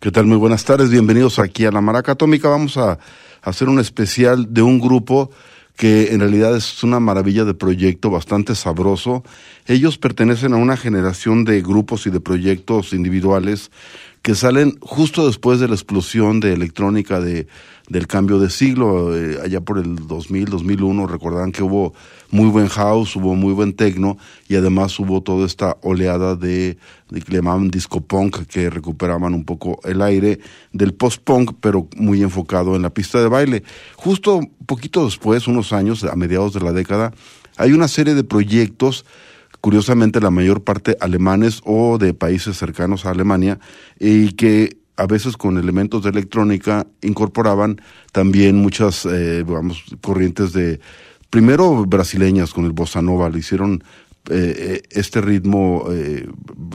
¿Qué tal? Muy buenas tardes, bienvenidos aquí a La Maraca Atómica. Vamos a hacer un especial de un grupo que en realidad es una maravilla de proyecto, bastante sabroso. Ellos pertenecen a una generación de grupos y de proyectos individuales que salen justo después de la explosión de electrónica de, del cambio de siglo, eh, allá por el 2000, 2001, recordarán que hubo muy buen house, hubo muy buen techno y además hubo toda esta oleada de, que le llamaban disco punk que recuperaban un poco el aire del post punk pero muy enfocado en la pista de baile. Justo poquito después, unos años, a mediados de la década, hay una serie de proyectos curiosamente la mayor parte alemanes o de países cercanos a Alemania, y que a veces con elementos de electrónica incorporaban también muchas, eh, vamos, corrientes de, primero brasileñas con el bossa nova, le hicieron eh, este ritmo eh,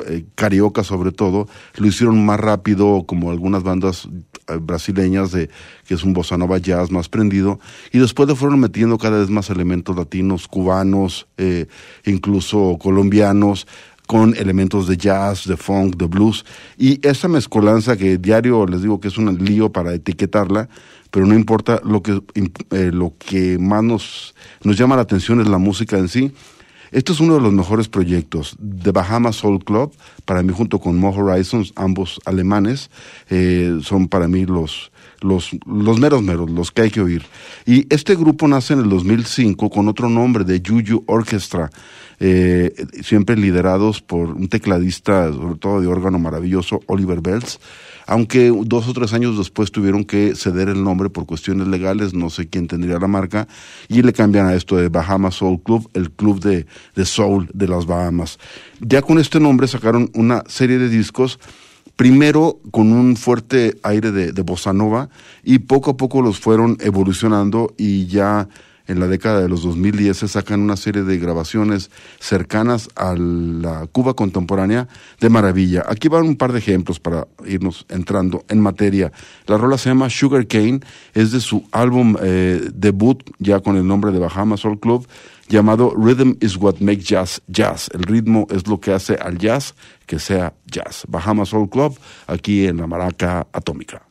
eh, carioca sobre todo, lo hicieron más rápido como algunas bandas eh, brasileñas de que es un bossa nova jazz más prendido y después le fueron metiendo cada vez más elementos latinos, cubanos, eh, incluso colombianos con elementos de jazz, de funk, de blues. Y esa mezcolanza que diario les digo que es un lío para etiquetarla, pero no importa lo que eh, lo que más nos nos llama la atención es la música en sí. Esto es uno de los mejores proyectos de Bahamas Soul Club, para mí junto con Mo Horizons, ambos alemanes, eh, son para mí los, los, los meros meros, los que hay que oír. Y este grupo nace en el 2005 con otro nombre de Juju Orchestra, eh, siempre liderados por un tecladista, sobre todo de órgano maravilloso, Oliver Bells aunque dos o tres años después tuvieron que ceder el nombre por cuestiones legales, no sé quién tendría la marca, y le cambian a esto de Bahamas Soul Club, el club de, de soul de las Bahamas. Ya con este nombre sacaron una serie de discos, primero con un fuerte aire de, bossa nova, y poco a poco los fueron evolucionando y ya en la década de los 2010 se sacan una serie de grabaciones cercanas a la Cuba contemporánea de maravilla. Aquí van un par de ejemplos para irnos entrando en materia. La rola se llama Sugar Cane, es de su álbum eh, debut ya con el nombre de Bahamas Soul Club llamado Rhythm is what makes jazz jazz. El ritmo es lo que hace al jazz que sea jazz. Bahamas Soul Club aquí en la Maraca Atómica.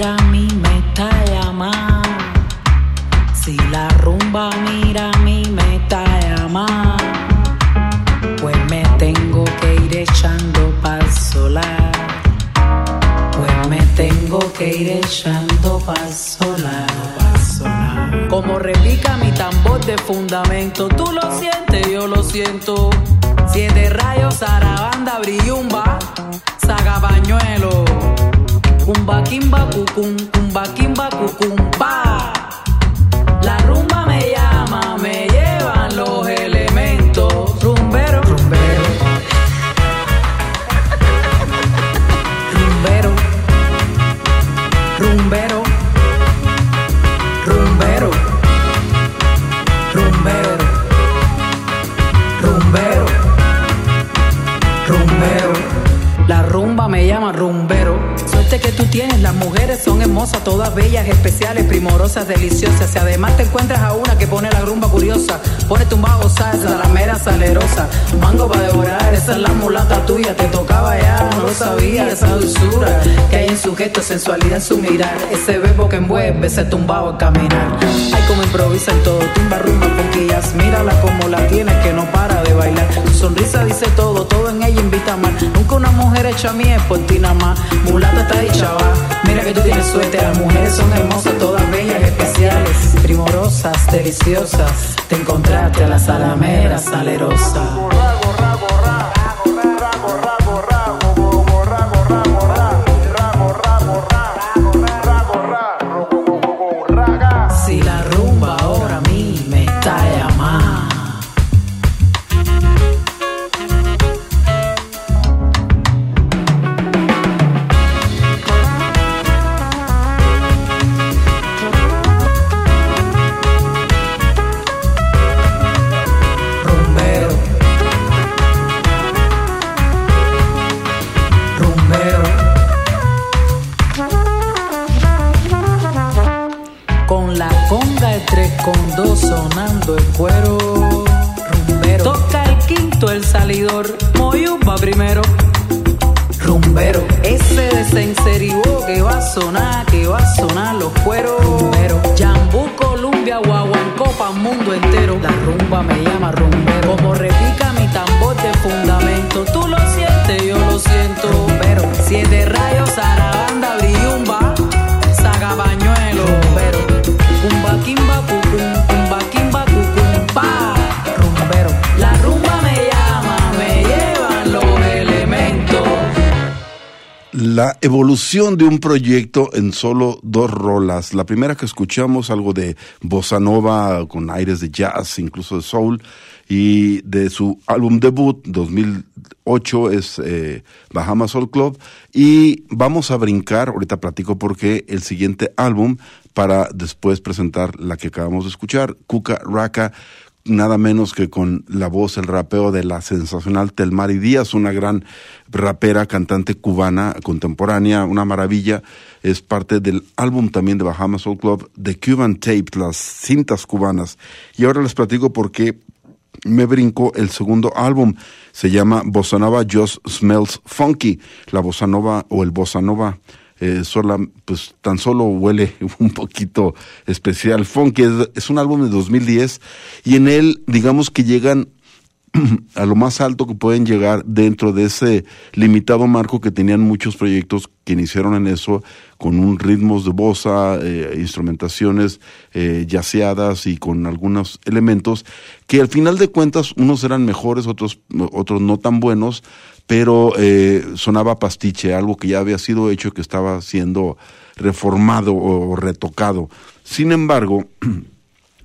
Mira a mí me está llamando. Si la rumba mira a mí me está llamando. Pues me tengo que ir echando pa'l solar. Pues me tengo que ir echando pa'l solar. Como repica mi tambor de fundamento, tú lo sientes, yo lo siento. Siete rayos, zarabanda, brillumba, saga pañuelo. Kumba kimba cucum, kumba kimba cucum, pa. Tú tienes, las mujeres son hermosas, todas bellas, especiales, primorosas, deliciosas. Si además te encuentras a una que pone la rumba curiosa, pone tumbago salsa, la mera salerosa. Mango para devorar, esa es la mulata tuya, te tocaba ya, no lo sabía, esa dulzura que hay en su gesto, sensualidad en su mirar. Ese verbo que envuelve, ese tumbado al caminar. Ay, como improvisa en todo, tumba rumba, conquillas, mírala como la tienes que no para de bailar. Tu sonrisa dice todo, todo en ella invita más. Nunca una mujer hecha a es por ti nada más. Mulata está dicha Mira que tú tienes suerte, las mujeres son hermosas, todas bellas, especiales, primorosas, deliciosas. Te encontraste a la salamera salerosa. Evolución de un proyecto en solo dos rolas. La primera que escuchamos, algo de bossa nova con aires de jazz, incluso de soul, y de su álbum debut 2008 es eh, Bahamas Soul Club. Y vamos a brincar, ahorita platico por qué, el siguiente álbum para después presentar la que acabamos de escuchar, Cuca Raka nada menos que con la voz, el rapeo de la sensacional Telmari Díaz, una gran rapera, cantante cubana contemporánea, una maravilla. Es parte del álbum también de Bahamas Soul Club, The Cuban Tape, las cintas cubanas. Y ahora les platico por qué me brinco el segundo álbum. Se llama Bossa Nova Just Smells Funky. La bossa nova o el bossa nova eh, sola, pues tan solo huele un poquito especial. Funky es, es un álbum de 2010 y en él, digamos que llegan a lo más alto que pueden llegar dentro de ese limitado marco que tenían muchos proyectos que iniciaron en eso con un ritmos de bossa, eh, instrumentaciones eh, yaceadas y con algunos elementos que al final de cuentas unos eran mejores, otros otros no tan buenos, pero eh, sonaba pastiche, algo que ya había sido hecho que estaba siendo reformado o retocado. Sin embargo,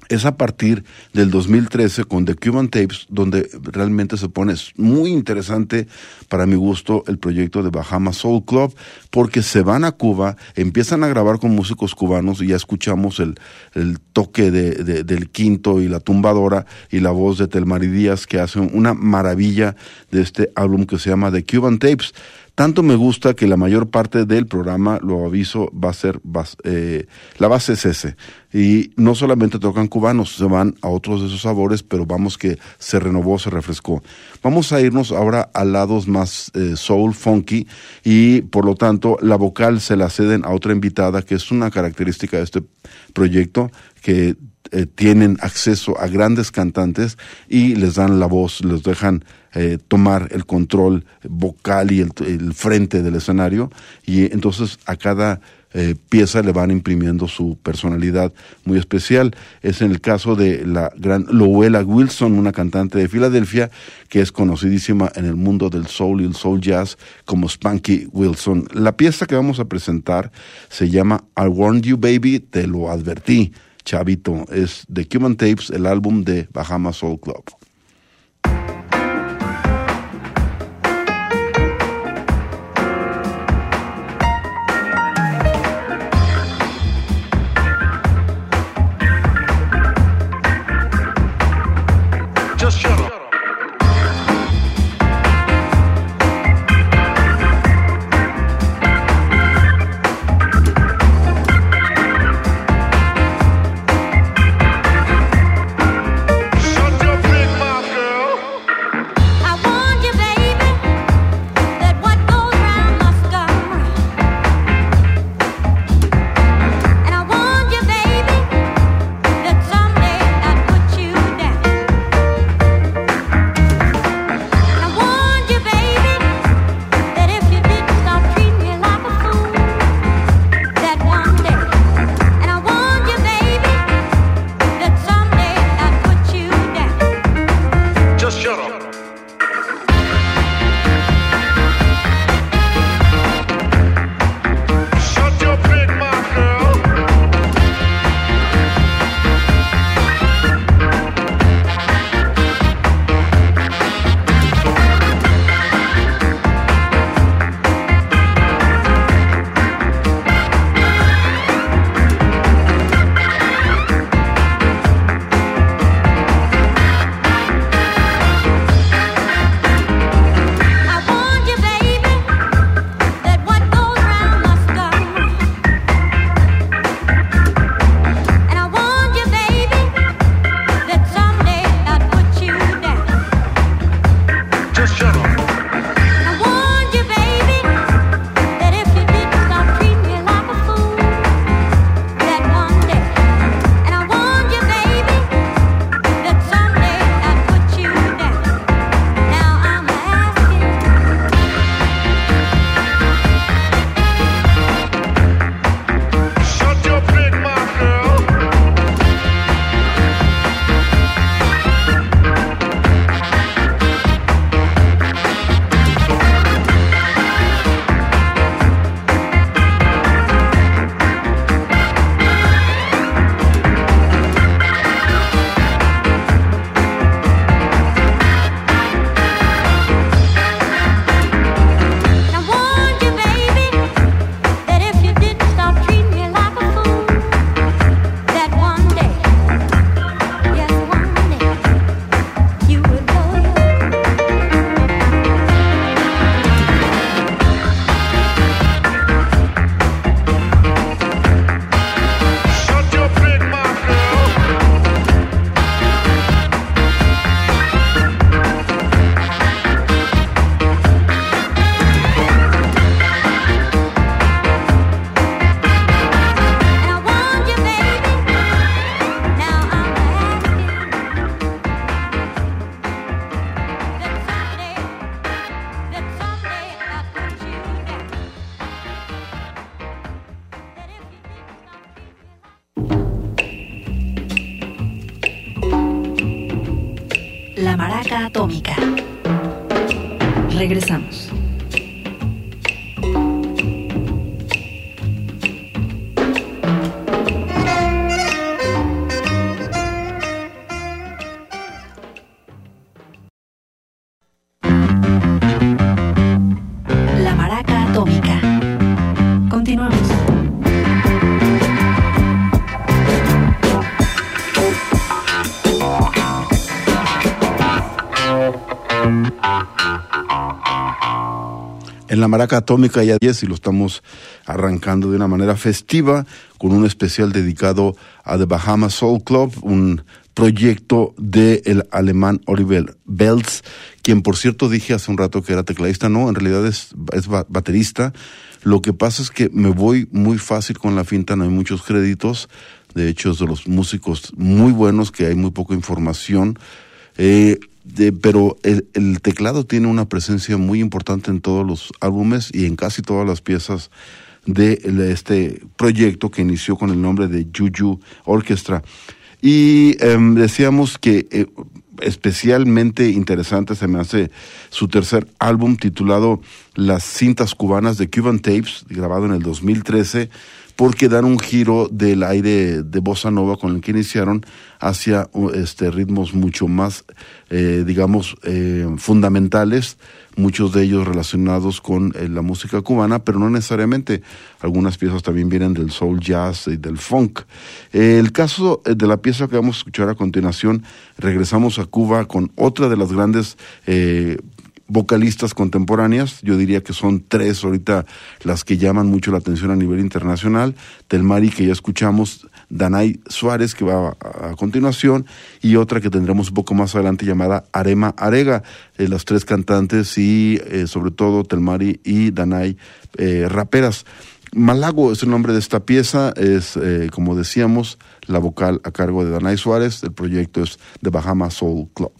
es a partir del 2013 con The Cuban Tapes, donde realmente se pone muy interesante para mi gusto el proyecto de Bahamas Soul Club, porque se van a Cuba, empiezan a grabar con músicos cubanos y ya escuchamos el, el toque de, del quinto y la tumbadora y la voz de Telmari Díaz que hacen una maravilla de este álbum que se llama The Cuban Tapes. Tanto me gusta que la mayor parte del programa, lo aviso, va a ser, eh, la base es ese. Y no solamente tocan cubanos, se van a otros de esos sabores, pero vamos que se renovó, se refrescó. Vamos a irnos ahora a lados más eh, soul, funky, y por lo tanto la vocal se la ceden a otra invitada, que es una característica de este proyecto, que eh, tienen acceso a grandes cantantes y les dan la voz, les dejan eh, tomar el control vocal y el, frente del escenario y entonces a cada eh, pieza le van imprimiendo su personalidad muy especial. Es en el caso de la gran Lowella Wilson, una cantante de Filadelfia que es conocidísima en el mundo del soul y el soul jazz como Spanky Wilson. La pieza que vamos a presentar se llama I Warned You Baby, te lo advertí. Chavito, es de Cuban Tapes, el álbum de Bahamas Soul Club. La Maraca Atómica ya 10 y lo estamos arrancando de una manera festiva con un especial dedicado a The Bahamas Soul Club, un proyecto del el alemán Oliver Belz, quien por cierto dije hace un rato que era tecladista, no, en realidad es, es baterista. Lo que pasa es que me voy muy fácil con la finta, no hay muchos créditos, de hecho es de los músicos muy buenos que hay muy poca información. Eh, pero el, teclado tiene una presencia muy importante en todos los álbumes y en casi todas las piezas de este proyecto que inició con el nombre de Juju Orchestra. Y em, decíamos que eh, especialmente interesante se me hace su tercer álbum titulado Las cintas cubanas de Cuban Tapes, grabado en el 2013 porque dan un giro del aire de bossa nova con el que iniciaron hacia este ritmos mucho más, eh, digamos, eh, fundamentales, muchos de ellos relacionados con eh, la música cubana, pero no necesariamente. Algunas piezas también vienen del soul jazz y del funk. el caso de la pieza que vamos a escuchar a continuación, regresamos a Cuba con otra de las grandes vocalistas contemporáneas, yo diría que son tres ahorita las que llaman mucho la atención a nivel internacional, Telmari que ya escuchamos, Danay Suárez que va a, continuación y otra que tendremos un poco más adelante llamada Arema Arega, eh, las tres cantantes y eh, sobre todo Telmari y Danay eh, raperas. Malago es el nombre de esta pieza, es como decíamos la vocal a cargo de Danay Suárez, el proyecto es The Bahama Soul Club.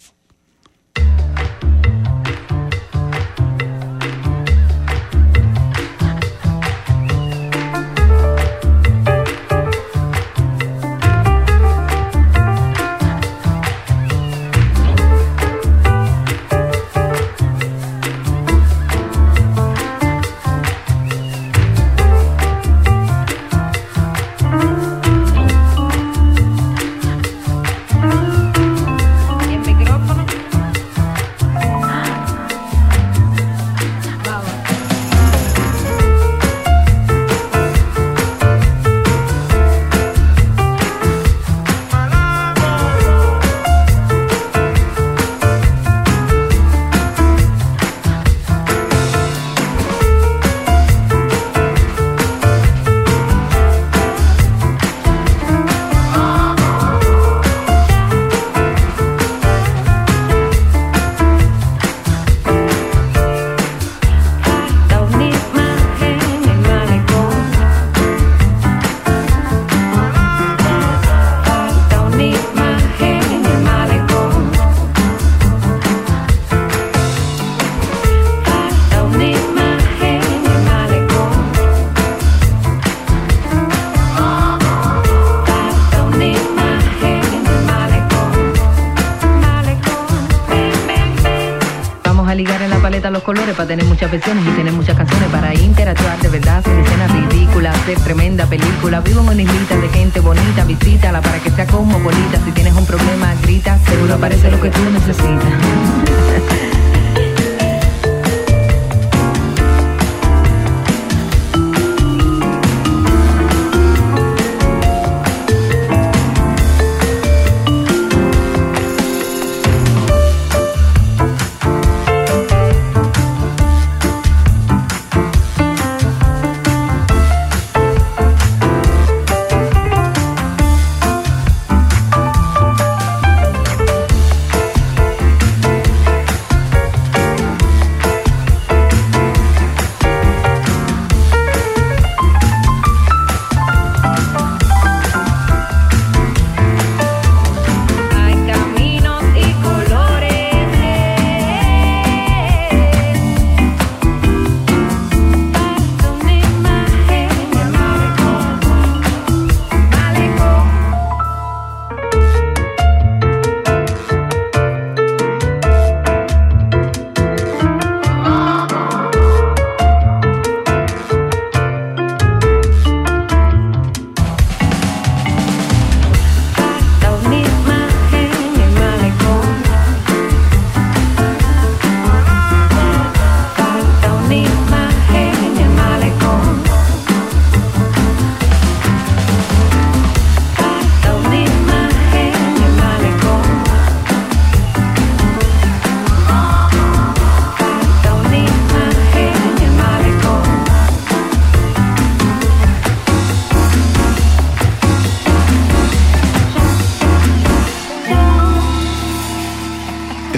Tener muchas versiones y tener muchas canciones para interactuar de verdad, hacer escenas ridículas, hacer tremenda película. Vivo en una islita de gente bonita, visítala para que sea como bonita. Si tienes un problema, grita, seguro aparece lo que tú necesitas.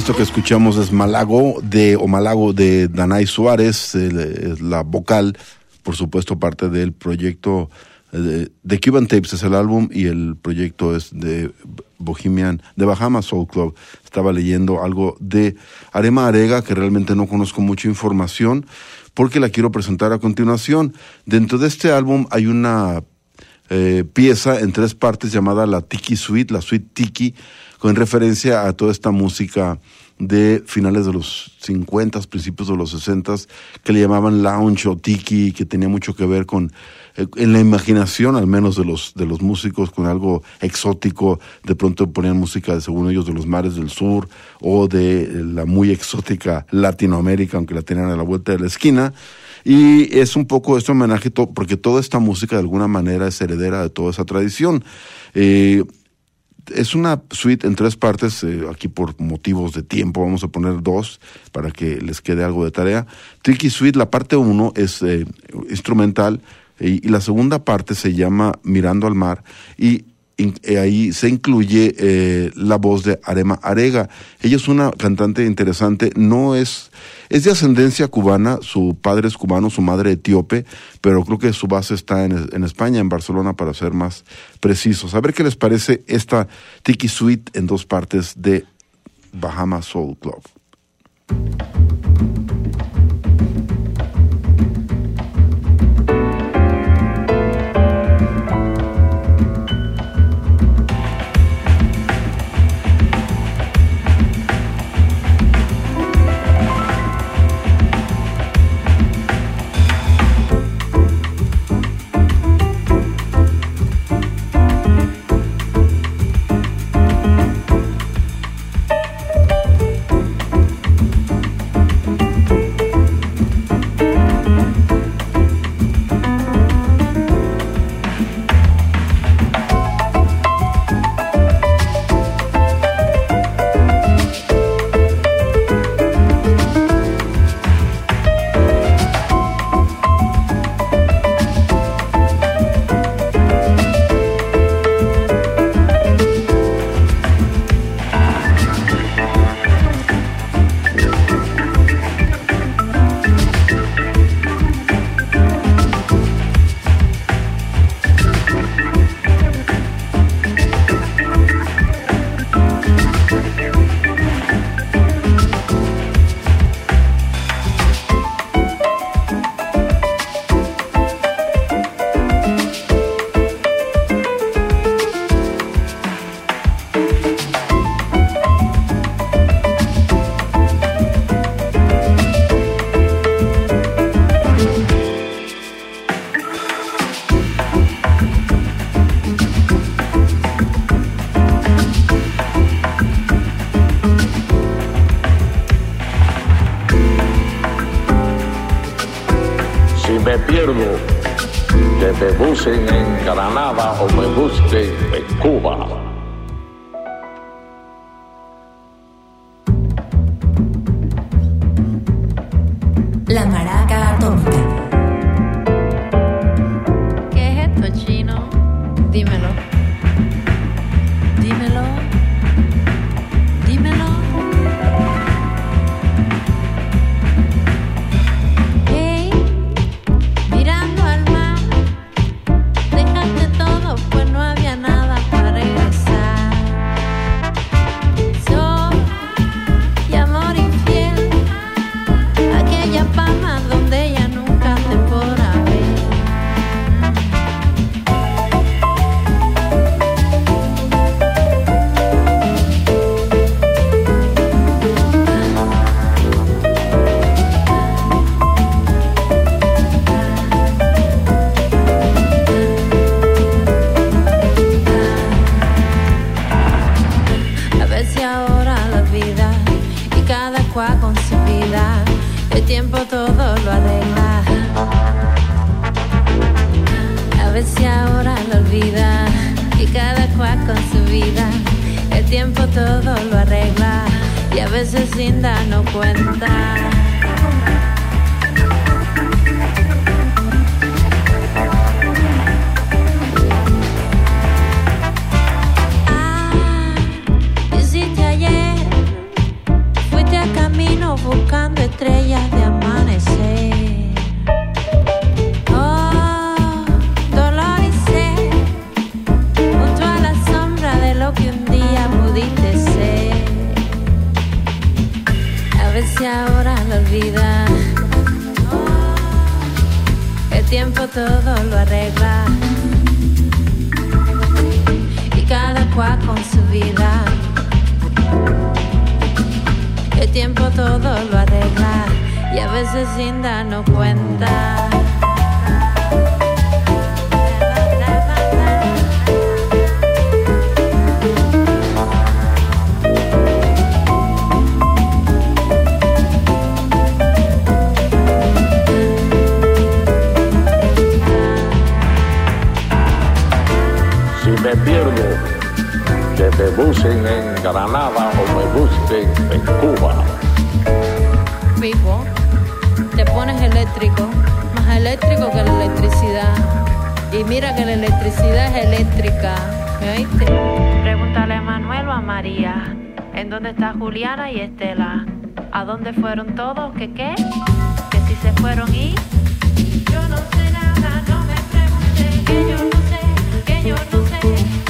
Esto que escuchamos es Malago de o Malago de Danay Suárez, la vocal, por supuesto parte del proyecto de, de, Cuban Tapes es el álbum y el proyecto es de Bohemian, de Bahamas Soul Club. Estaba leyendo algo de Arema Arega que realmente no conozco mucha información porque la quiero presentar a continuación. Dentro de este álbum hay una eh, pieza en tres partes llamada la Tiki Suite, la Suite Tiki, con referencia a toda esta música de finales de los 50, principios de los 60, que le llamaban lounge o tiki, que tenía mucho que ver con, eh, en la imaginación al menos de los, de los músicos, con algo exótico, de pronto ponían música, según ellos, de los mares del sur, o de la muy exótica Latinoamérica, aunque la tenían a la vuelta de la esquina. Y es un poco este homenaje, porque toda esta música de alguna manera es heredera de toda esa tradición. Eh, es una suite en tres partes, eh, aquí por motivos de tiempo vamos a poner dos para que les quede algo de tarea. Tricky Suite, la parte uno es eh, instrumental y, la segunda parte se llama Mirando al Mar y eh, ahí se incluye la voz de Arema Arega. Ella es una cantante interesante, no es, es de ascendencia cubana, su padre es cubano, su madre etíope, pero creo que su base está en, en España, en Barcelona, para ser más precisos. A ver qué les parece esta Tiki Suite en dos partes de Bahama Soul Club. en Granada o me busquen en Cuba. veces Inda no cuenta.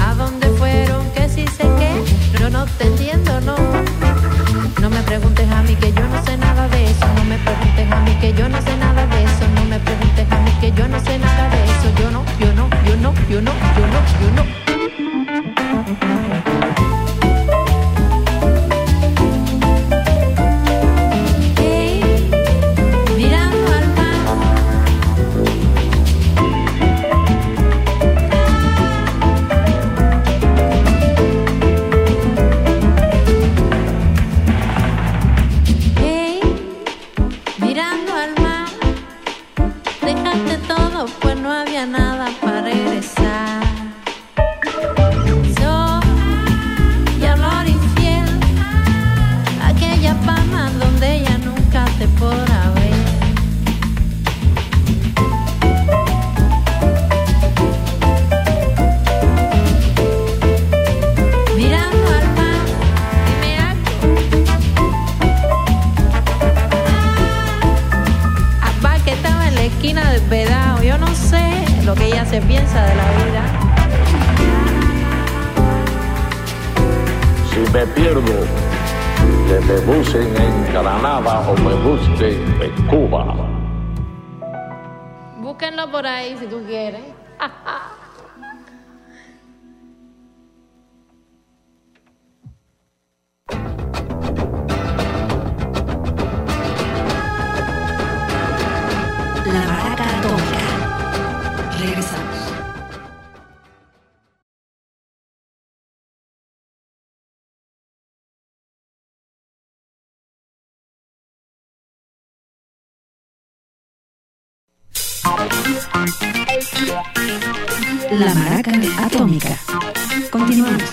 A dónde fueron, que si sé que Yo no te entiendo, no. No me preguntes a mí, que yo no sé nada de eso. No me preguntes a mí, que yo no sé nada de eso. No me preguntes a mí, que yo no sé nada de eso. Yo no, yo no, yo no, yo no, yo no, yo no. La Maraca Atómica. Regresamos. La Maraca Atómica. continuamos.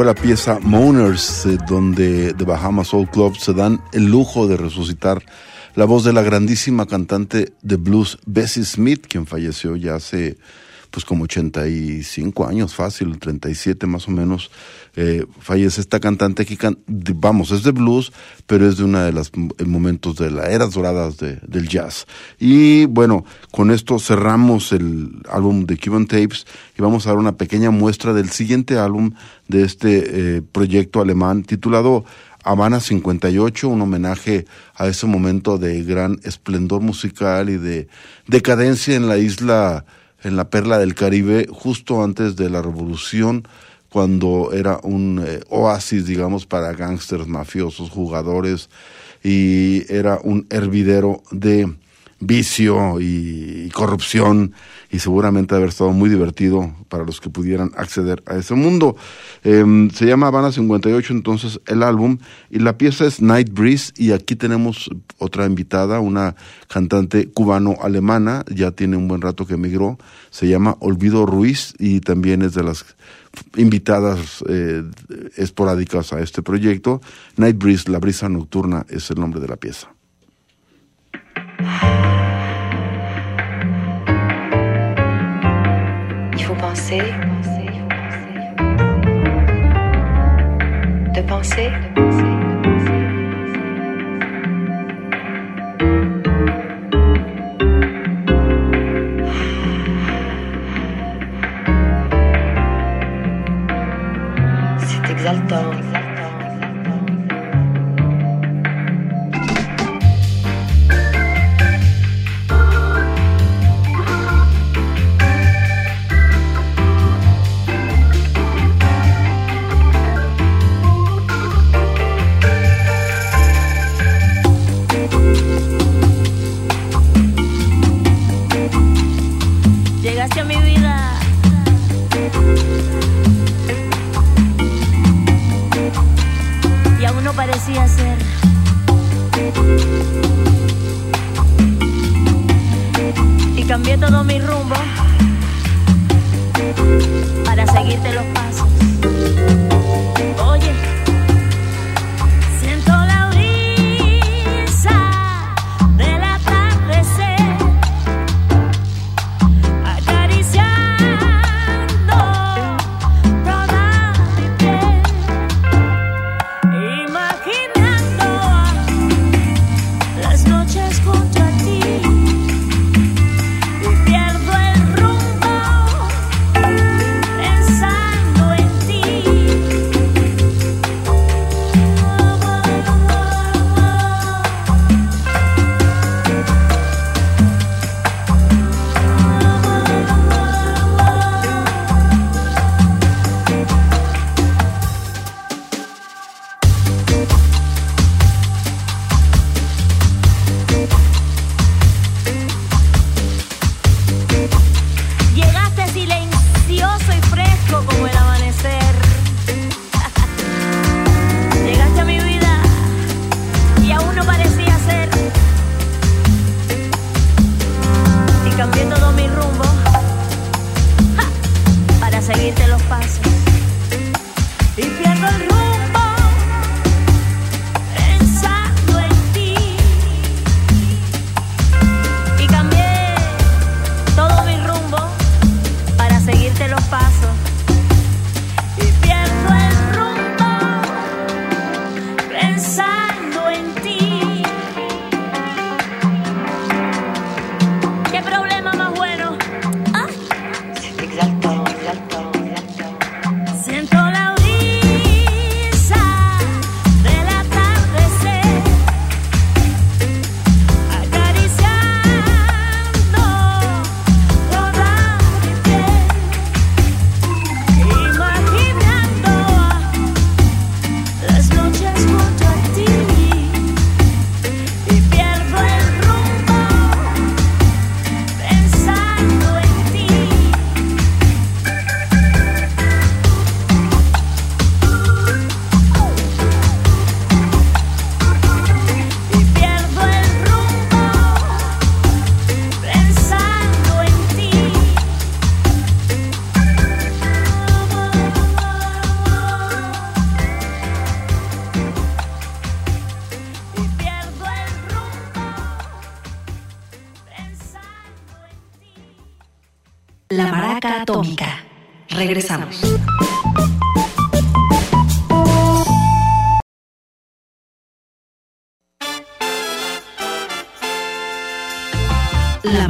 Fue la pieza Moaners, eh, donde The Bahamas Soul Club se dan el lujo de resucitar la voz de la grandísima cantante de blues Bessie Smith, quien falleció ya hace pues como 85 años, fácil, 37 más o menos, eh, fallece esta cantante que, vamos, es de blues, pero es de una de los momentos de las eras doradas de, del jazz. Y bueno, con esto cerramos el álbum de Cuban Tapes y vamos a dar una pequeña muestra del siguiente álbum de este eh, proyecto alemán titulado Habana 58, un homenaje a ese momento de gran esplendor musical y de decadencia en la isla en la perla del Caribe justo antes de la revolución, cuando era un eh, oasis, digamos, para gángsters, mafiosos, jugadores, y era un hervidero de vicio y, corrupción y seguramente haber estado muy divertido para los que pudieran acceder a ese mundo. Em, se llama Habana 58 entonces el álbum y la pieza es Night Breeze y aquí tenemos otra invitada, una cantante cubano-alemana, ya tiene un buen rato que emigró, se llama Olvido Ruiz y también es de las invitadas eh, esporádicas a este proyecto. Night Breeze, la brisa nocturna es el nombre de la pieza. Il faut penser, de penser. C'est exaltant. Llegaste a Atómica. Regresamos. La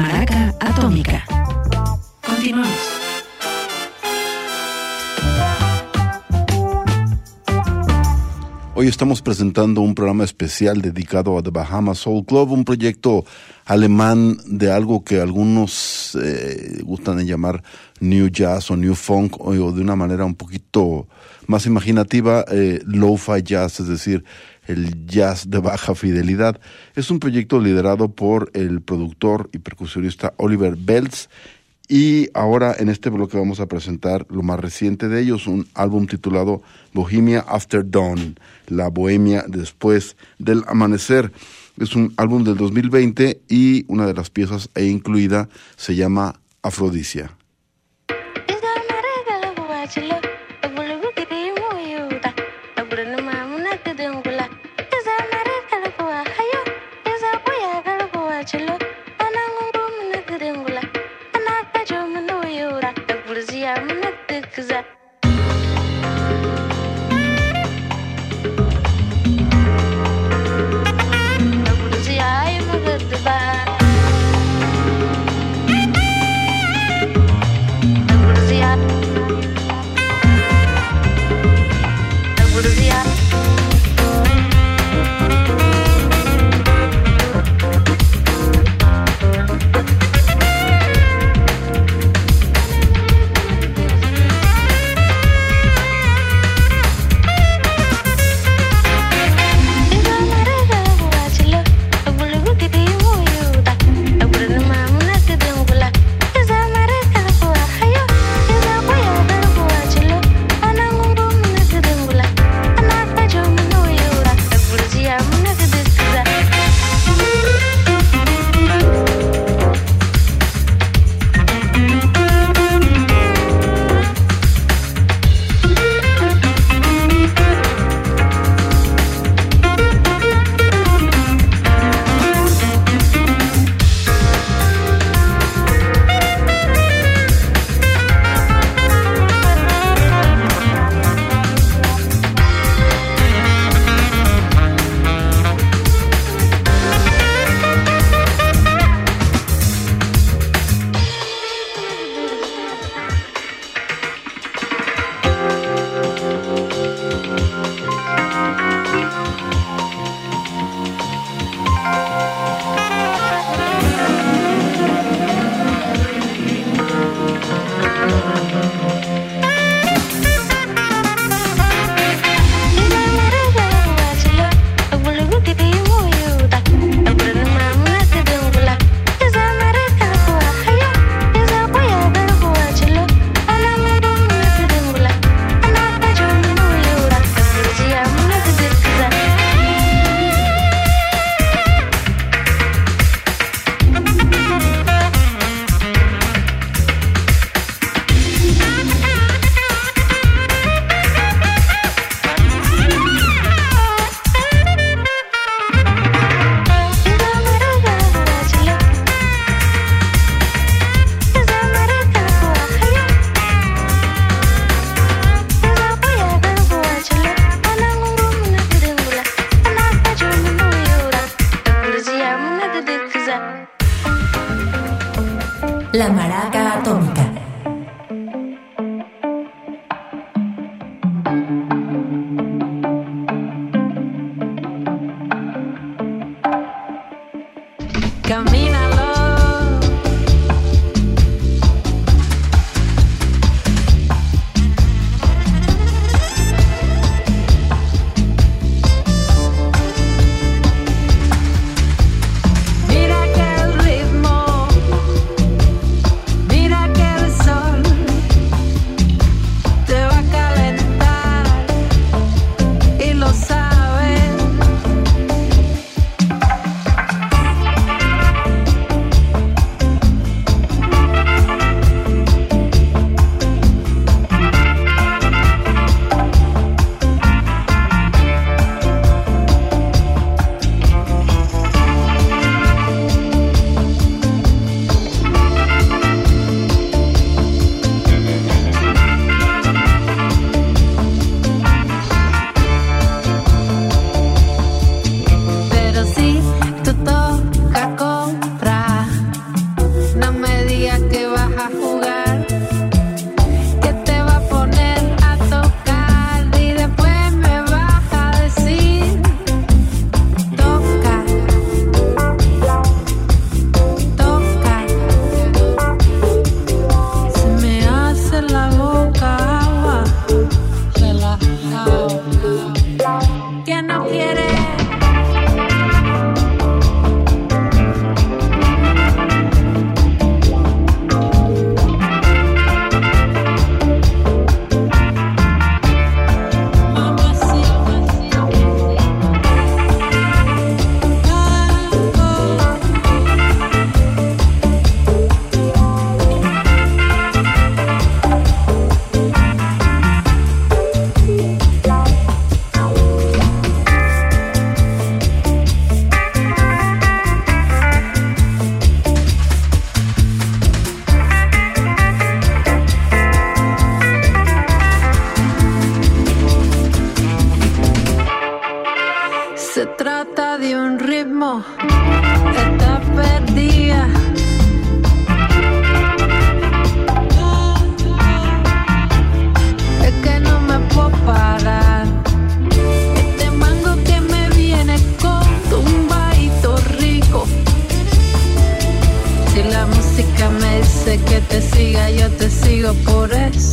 Hoy estamos presentando un programa especial dedicado a The Bahamas Soul Club, un proyecto alemán de algo que algunos eh, gustan de llamar New Jazz o New Funk o, o de una manera un poquito más imaginativa, eh, Lo-Fi Jazz, es decir, el jazz de baja fidelidad. Es un proyecto liderado por el productor y percusionista Oliver Belz y ahora en este bloque vamos a presentar lo más reciente de ellos, un álbum titulado Bohemia After Dawn, la bohemia después del amanecer. Es un álbum del 2020 y una de las piezas ahí incluida se llama Afrodisia.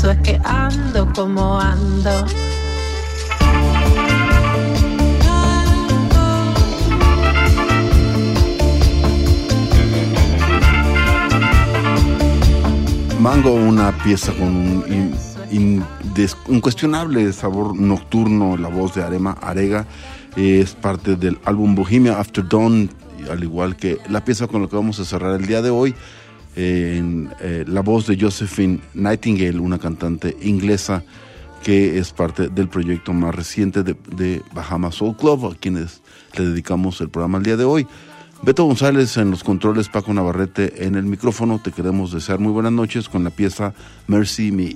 Es que ando como ando. Mango, una pieza con un incuestionable sabor nocturno, la voz de Arema Arega, es parte del álbum Bohemia After Dawn, al igual que la pieza con la que vamos a cerrar el día de hoy, en, eh, la voz de Josephine Nightingale, una cantante inglesa que es parte del proyecto más reciente de, de Bahama Soul Club, a quienes le dedicamos el programa el día de hoy. Beto González en los controles, Paco Navarrete en el micrófono. Te queremos desear muy buenas noches con la pieza Mercy Me.